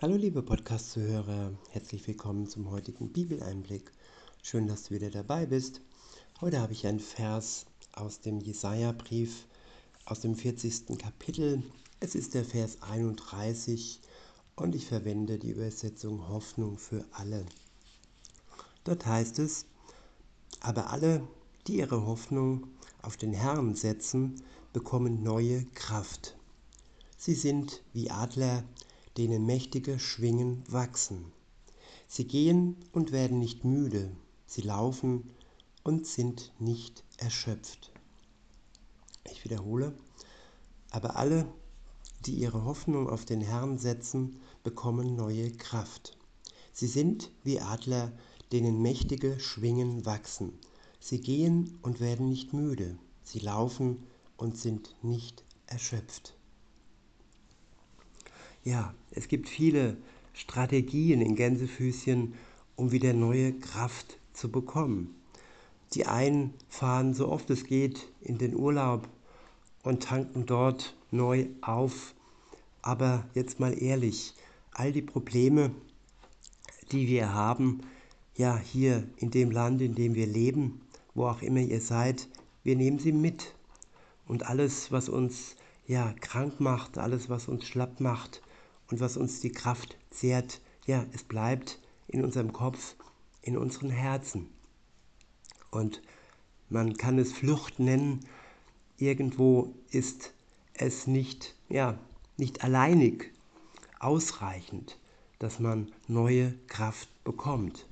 Hallo liebe Podcast-Zuhörer, herzlich willkommen zum heutigen Bibeleinblick. Schön, dass du wieder dabei bist. Heute habe ich einen Vers aus dem Jesaja-Brief aus dem 40. Kapitel. Es ist der Vers 31 und ich verwende die Übersetzung Hoffnung für alle. Dort heißt es, aber alle, die ihre Hoffnung auf den Herrn setzen, bekommen neue Kraft. Sie sind wie Adler, denen mächtige Schwingen wachsen. Sie gehen und werden nicht müde, sie laufen und sind nicht erschöpft. Ich wiederhole, aber alle, die ihre Hoffnung auf den Herrn setzen, bekommen neue Kraft. Sie sind wie Adler, denen mächtige Schwingen wachsen. Sie gehen und werden nicht müde, sie laufen und sind nicht erschöpft. Ja, es gibt viele Strategien in Gänsefüßchen, um wieder neue Kraft zu bekommen. Die einen fahren so oft es geht in den Urlaub und tanken dort neu auf. Aber jetzt mal ehrlich, all die Probleme, die wir haben, ja hier in dem Land, in dem wir leben, wo auch immer ihr seid, wir nehmen sie mit. Und alles, was uns ja krank macht, alles, was uns schlapp macht, und was uns die Kraft zehrt, ja, es bleibt in unserem Kopf, in unseren Herzen. Und man kann es Flucht nennen. Irgendwo ist es nicht, ja, nicht alleinig ausreichend, dass man neue Kraft bekommt.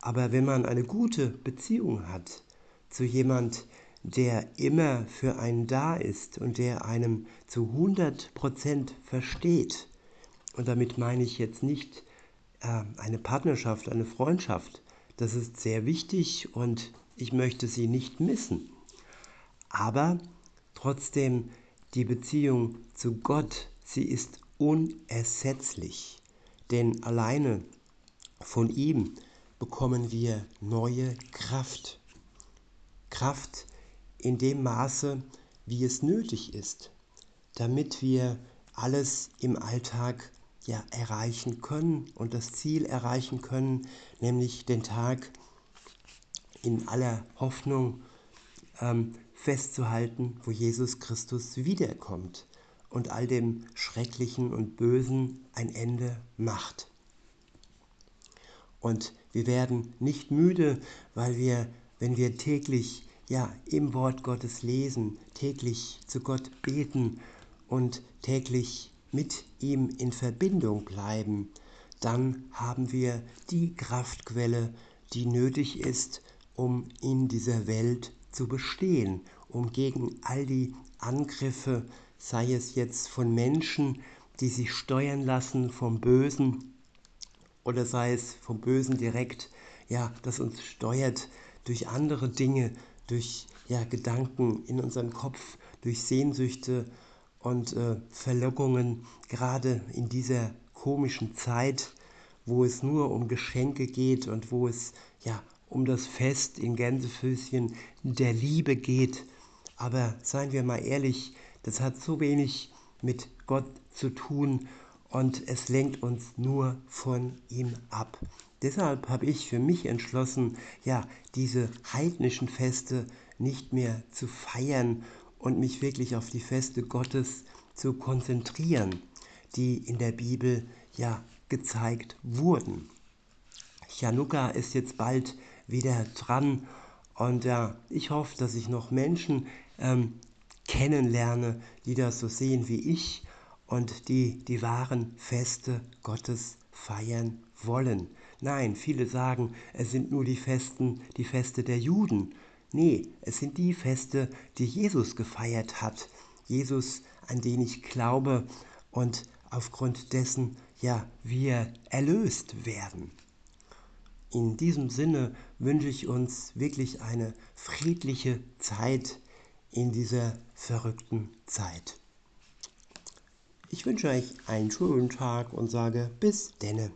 Aber wenn man eine gute Beziehung hat zu jemand, der immer für einen da ist und der einem zu 100% versteht. Und damit meine ich jetzt nicht äh, eine Partnerschaft, eine Freundschaft. Das ist sehr wichtig und ich möchte sie nicht missen. Aber trotzdem die Beziehung zu Gott, sie ist unersetzlich. Denn alleine von ihm bekommen wir neue Kraft. Kraft, in dem Maße, wie es nötig ist, damit wir alles im Alltag ja erreichen können und das Ziel erreichen können, nämlich den Tag in aller Hoffnung ähm, festzuhalten, wo Jesus Christus wiederkommt und all dem Schrecklichen und Bösen ein Ende macht. Und wir werden nicht müde, weil wir, wenn wir täglich ja, im Wort Gottes lesen, täglich zu Gott beten und täglich mit ihm in Verbindung bleiben, dann haben wir die Kraftquelle, die nötig ist, um in dieser Welt zu bestehen, um gegen all die Angriffe, sei es jetzt von Menschen, die sich steuern lassen vom Bösen, oder sei es vom Bösen direkt, ja, das uns steuert durch andere Dinge, durch ja, Gedanken in unserem Kopf, durch Sehnsüchte und äh, Verlockungen, gerade in dieser komischen Zeit, wo es nur um Geschenke geht und wo es ja um das Fest in Gänsefüßchen der Liebe geht. Aber seien wir mal ehrlich, das hat so wenig mit Gott zu tun und es lenkt uns nur von ihm ab. Deshalb habe ich für mich entschlossen, ja, diese heidnischen Feste nicht mehr zu feiern und mich wirklich auf die Feste Gottes zu konzentrieren, die in der Bibel ja gezeigt wurden. Chanukka ist jetzt bald wieder dran und ja, ich hoffe, dass ich noch Menschen ähm, kennenlerne, die das so sehen wie ich und die die wahren Feste Gottes feiern wollen. Nein, viele sagen, es sind nur die Festen, die Feste der Juden. Nee, es sind die Feste, die Jesus gefeiert hat. Jesus, an den ich glaube und aufgrund dessen ja wir erlöst werden. In diesem Sinne wünsche ich uns wirklich eine friedliche Zeit in dieser verrückten Zeit. Ich wünsche euch einen schönen Tag und sage bis denne.